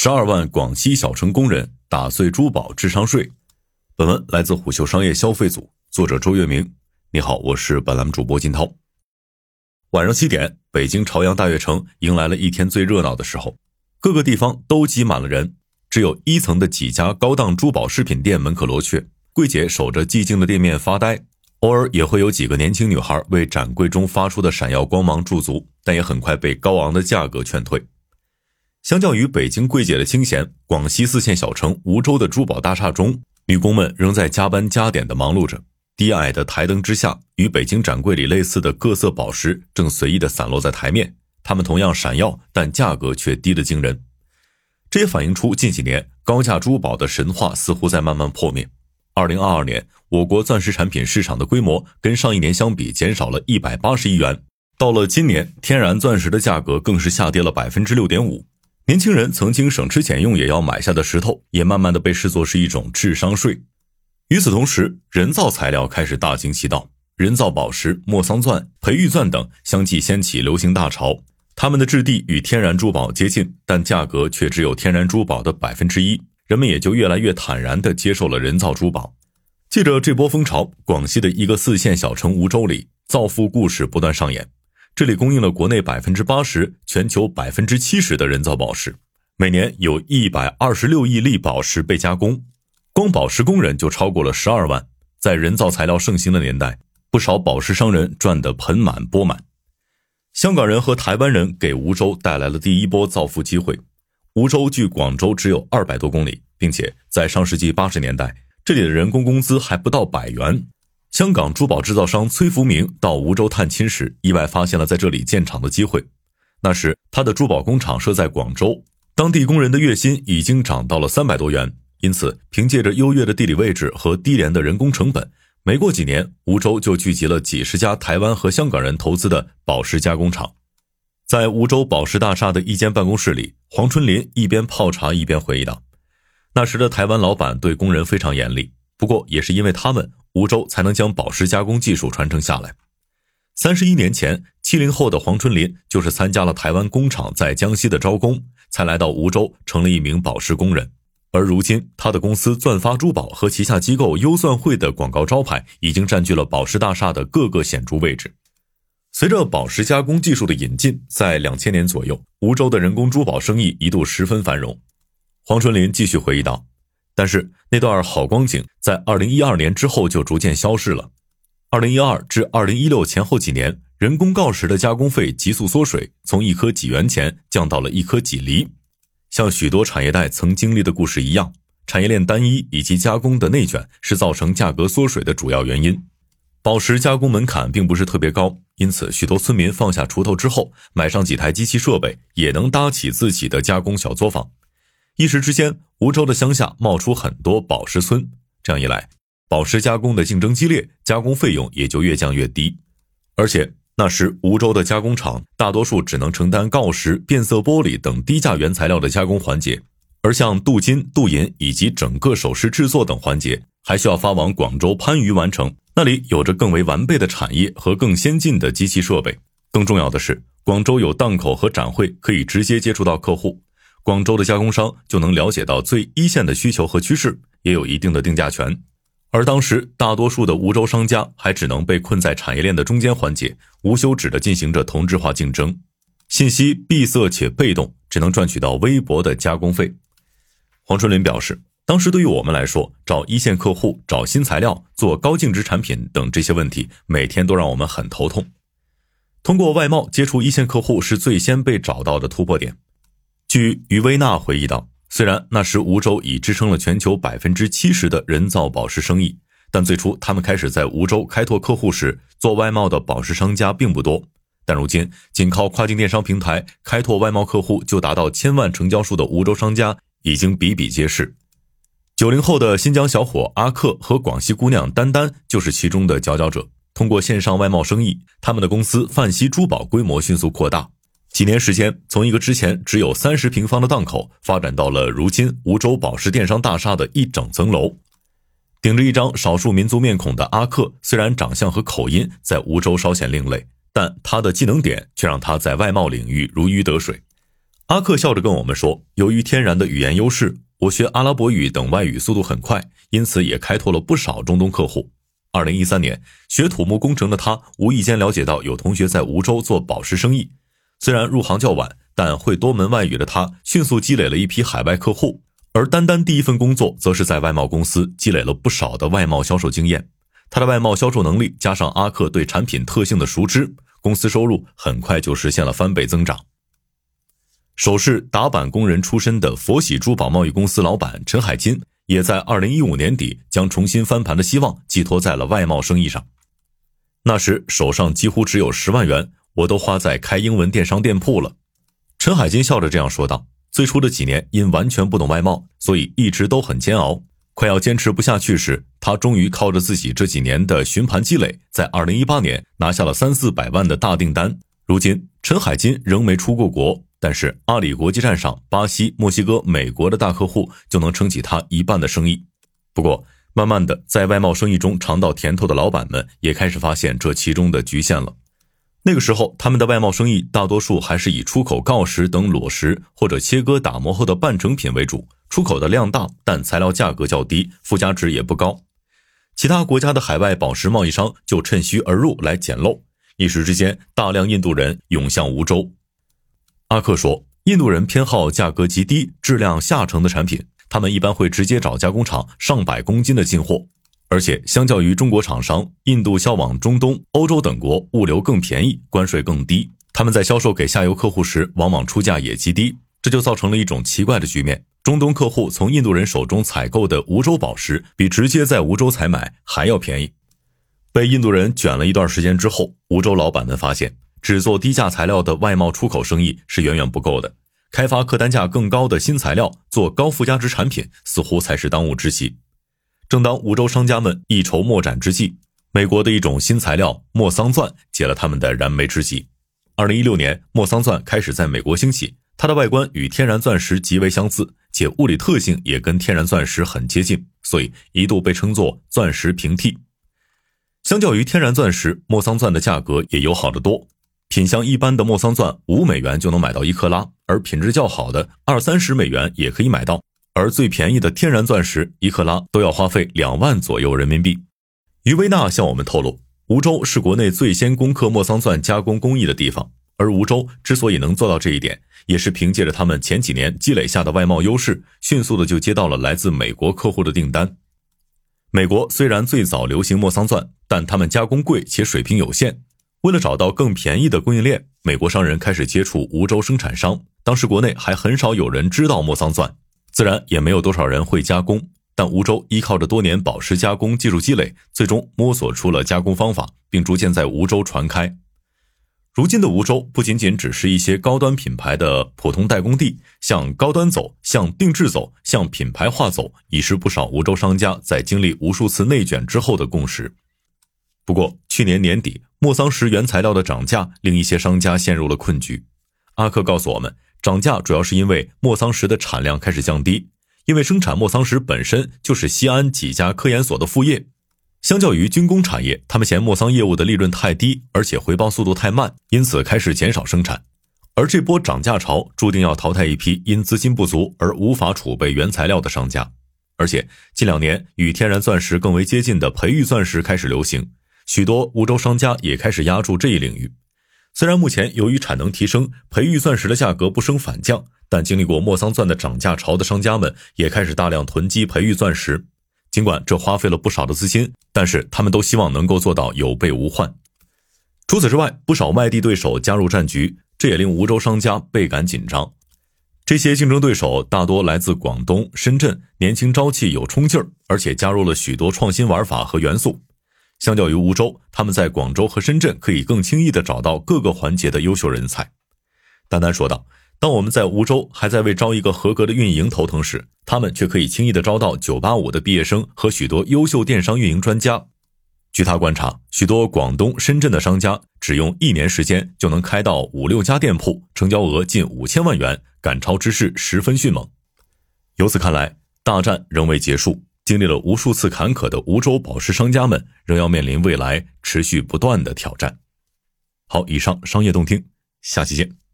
十二万广西小城工人打碎珠宝智商税。本文来自虎嗅商业消费组，作者周月明。你好，我是本栏目主播金涛。晚上七点，北京朝阳大悦城迎来了一天最热闹的时候，各个地方都挤满了人，只有一层的几家高档珠宝饰品店门可罗雀，柜姐守着寂静的店面发呆，偶尔也会有几个年轻女孩为展柜中发出的闪耀光芒驻足，但也很快被高昂的价格劝退。相较于北京柜姐的清闲，广西四线小城梧州的珠宝大厦中，女工们仍在加班加点的忙碌着。低矮的台灯之下，与北京展柜里类似的各色宝石正随意的散落在台面，它们同样闪耀，但价格却低得惊人。这也反映出近几年高价珠宝的神话似乎在慢慢破灭。二零二二年，我国钻石产品市场的规模跟上一年相比减少了一百八十亿元。到了今年，天然钻石的价格更是下跌了百分之六点五。年轻人曾经省吃俭用也要买下的石头，也慢慢的被视作是一种智商税。与此同时，人造材料开始大行其道，人造宝石、莫桑钻、培育钻等相继掀起流行大潮。它们的质地与天然珠宝接近，但价格却只有天然珠宝的百分之一，人们也就越来越坦然地接受了人造珠宝。借着这波风潮，广西的一个四线小城梧州里，造富故事不断上演。这里供应了国内百分之八十、全球百分之七十的人造宝石，每年有一百二十六亿粒宝石被加工，光宝石工人就超过了十二万。在人造材料盛行的年代，不少宝石商人赚得盆满钵满。香港人和台湾人给梧州带来了第一波造富机会。梧州距广州只有二百多公里，并且在上世纪八十年代，这里的人工工资还不到百元。香港珠宝制造商崔福明到梧州探亲时，意外发现了在这里建厂的机会。那时，他的珠宝工厂设在广州，当地工人的月薪已经涨到了三百多元。因此，凭借着优越的地理位置和低廉的人工成本，没过几年，梧州就聚集了几十家台湾和香港人投资的宝石加工厂。在梧州宝石大厦的一间办公室里，黄春林一边泡茶一边回忆道：“那时的台湾老板对工人非常严厉，不过也是因为他们。”梧州才能将宝石加工技术传承下来。三十一年前，七零后的黄春林就是参加了台湾工厂在江西的招工，才来到梧州，成了一名宝石工人。而如今，他的公司钻发珠宝和旗下机构优钻会的广告招牌，已经占据了宝石大厦的各个显著位置。随着宝石加工技术的引进，在两千年左右，梧州的人工珠宝生意一度十分繁荣。黄春林继续回忆道。但是那段好光景在二零一二年之后就逐渐消逝了。二零一二至二零一六前后几年，人工锆石的加工费急速缩水，从一颗几元钱降到了一颗几厘。像许多产业带曾经历的故事一样，产业链单一以及加工的内卷是造成价格缩水的主要原因。宝石加工门槛并不是特别高，因此许多村民放下锄头之后，买上几台机器设备，也能搭起自己的加工小作坊。一时之间，梧州的乡下冒出很多宝石村。这样一来，宝石加工的竞争激烈，加工费用也就越降越低。而且那时，梧州的加工厂大多数只能承担锆石、变色玻璃等低价原材料的加工环节，而像镀金、镀银以及整个首饰制作等环节，还需要发往广州番禺完成。那里有着更为完备的产业和更先进的机器设备。更重要的是，广州有档口和展会，可以直接接触到客户。广州的加工商就能了解到最一线的需求和趋势，也有一定的定价权。而当时大多数的梧州商家还只能被困在产业链的中间环节，无休止地进行着同质化竞争，信息闭塞且被动，只能赚取到微薄的加工费。黄春林表示，当时对于我们来说，找一线客户、找新材料、做高净值产品等这些问题，每天都让我们很头痛。通过外贸接触一线客户是最先被找到的突破点。据于薇娜回忆道，虽然那时梧州已支撑了全球百分之七十的人造宝石生意，但最初他们开始在梧州开拓客户时，做外贸的宝石商家并不多。但如今，仅靠跨境电商平台开拓外贸客户就达到千万成交数的梧州商家已经比比皆是。九零后的新疆小伙阿克和广西姑娘丹丹就是其中的佼佼者。通过线上外贸生意，他们的公司泛西珠宝规模迅速扩大。几年时间，从一个之前只有三十平方的档口，发展到了如今梧州宝石电商大厦的一整层楼。顶着一张少数民族面孔的阿克，虽然长相和口音在梧州稍显另类，但他的技能点却让他在外贸领域如鱼得水。阿克笑着跟我们说：“由于天然的语言优势，我学阿拉伯语等外语速度很快，因此也开拓了不少中东客户。”二零一三年，学土木工程的他无意间了解到有同学在梧州做宝石生意。虽然入行较晚，但会多门外语的他迅速积累了一批海外客户。而单单第一份工作，则是在外贸公司积累了不少的外贸销售经验。他的外贸销售能力加上阿克对产品特性的熟知，公司收入很快就实现了翻倍增长。首饰打板工人出身的佛喜珠宝贸易公司老板陈海金。也在二零一五年底将重新翻盘的希望寄托在了外贸生意上。那时手上几乎只有十万元，我都花在开英文电商店铺了。陈海金笑着这样说道：“最初的几年因完全不懂外贸，所以一直都很煎熬。快要坚持不下去时，他终于靠着自己这几年的询盘积累，在二零一八年拿下了三四百万的大订单。如今，陈海金仍没出过国。”但是阿里国际站上，巴西、墨西哥、美国的大客户就能撑起他一半的生意。不过，慢慢的，在外贸生意中尝到甜头的老板们也开始发现这其中的局限了。那个时候，他们的外贸生意大多数还是以出口锆石等裸石或者切割打磨后的半成品为主，出口的量大，但材料价格较低，附加值也不高。其他国家的海外宝石贸易商就趁虚而入来捡漏，一时之间，大量印度人涌向梧州。阿克说：“印度人偏好价格极低、质量下乘的产品，他们一般会直接找加工厂上百公斤的进货，而且相较于中国厂商，印度销往中东、欧洲等国物流更便宜，关税更低。他们在销售给下游客户时，往往出价也极低，这就造成了一种奇怪的局面：中东客户从印度人手中采购的梧州宝石，比直接在梧州采买还要便宜。被印度人卷了一段时间之后，梧州老板们发现。”只做低价材料的外贸出口生意是远远不够的，开发客单价更高的新材料，做高附加值产品，似乎才是当务之急。正当梧州商家们一筹莫展之际，美国的一种新材料莫桑钻解了他们的燃眉之急。二零一六年，莫桑钻开始在美国兴起，它的外观与天然钻石极为相似，且物理特性也跟天然钻石很接近，所以一度被称作“钻石平替”。相较于天然钻石，莫桑钻的价格也友好得多。品相一般的莫桑钻五美元就能买到一克拉，而品质较好的二三十美元也可以买到，而最便宜的天然钻石一克拉都要花费两万左右人民币。于维纳向我们透露，梧州是国内最先攻克莫桑钻加工工艺的地方，而梧州之所以能做到这一点，也是凭借着他们前几年积累下的外贸优势，迅速的就接到了来自美国客户的订单。美国虽然最早流行莫桑钻，但他们加工贵且水平有限。为了找到更便宜的供应链，美国商人开始接触梧州生产商。当时国内还很少有人知道莫桑钻，自然也没有多少人会加工。但梧州依靠着多年宝石加工技术积累，最终摸索出了加工方法，并逐渐在梧州传开。如今的梧州不仅仅只是一些高端品牌的普通代工地，向高端走，向定制走，向品牌化走，已是不少梧州商家在经历无数次内卷之后的共识。不过，去年年底，莫桑石原材料的涨价令一些商家陷入了困局。阿克告诉我们，涨价主要是因为莫桑石的产量开始降低，因为生产莫桑石本身就是西安几家科研所的副业。相较于军工产业，他们嫌莫桑业务的利润太低，而且回报速度太慢，因此开始减少生产。而这波涨价潮注定要淘汰一批因资金不足而无法储备原材料的商家。而且近两年，与天然钻石更为接近的培育钻石开始流行。许多梧州商家也开始压住这一领域。虽然目前由于产能提升，培育钻石的价格不升反降，但经历过莫桑钻的涨价潮的商家们也开始大量囤积培育钻石。尽管这花费了不少的资金，但是他们都希望能够做到有备无患。除此之外，不少外地对手加入战局，这也令梧州商家倍感紧张。这些竞争对手大多来自广东、深圳，年轻朝气、有冲劲儿，而且加入了许多创新玩法和元素。相较于梧州，他们在广州和深圳可以更轻易地找到各个环节的优秀人才。丹丹说道：“当我们在梧州还在为招一个合格的运营头疼时，他们却可以轻易地招到985的毕业生和许多优秀电商运营专家。据他观察，许多广东、深圳的商家只用一年时间就能开到五六家店铺，成交额近五千万元，赶超之势十分迅猛。由此看来，大战仍未结束。”经历了无数次坎坷的梧州宝石商家们，仍要面临未来持续不断的挑战。好，以上商业动听，下期见。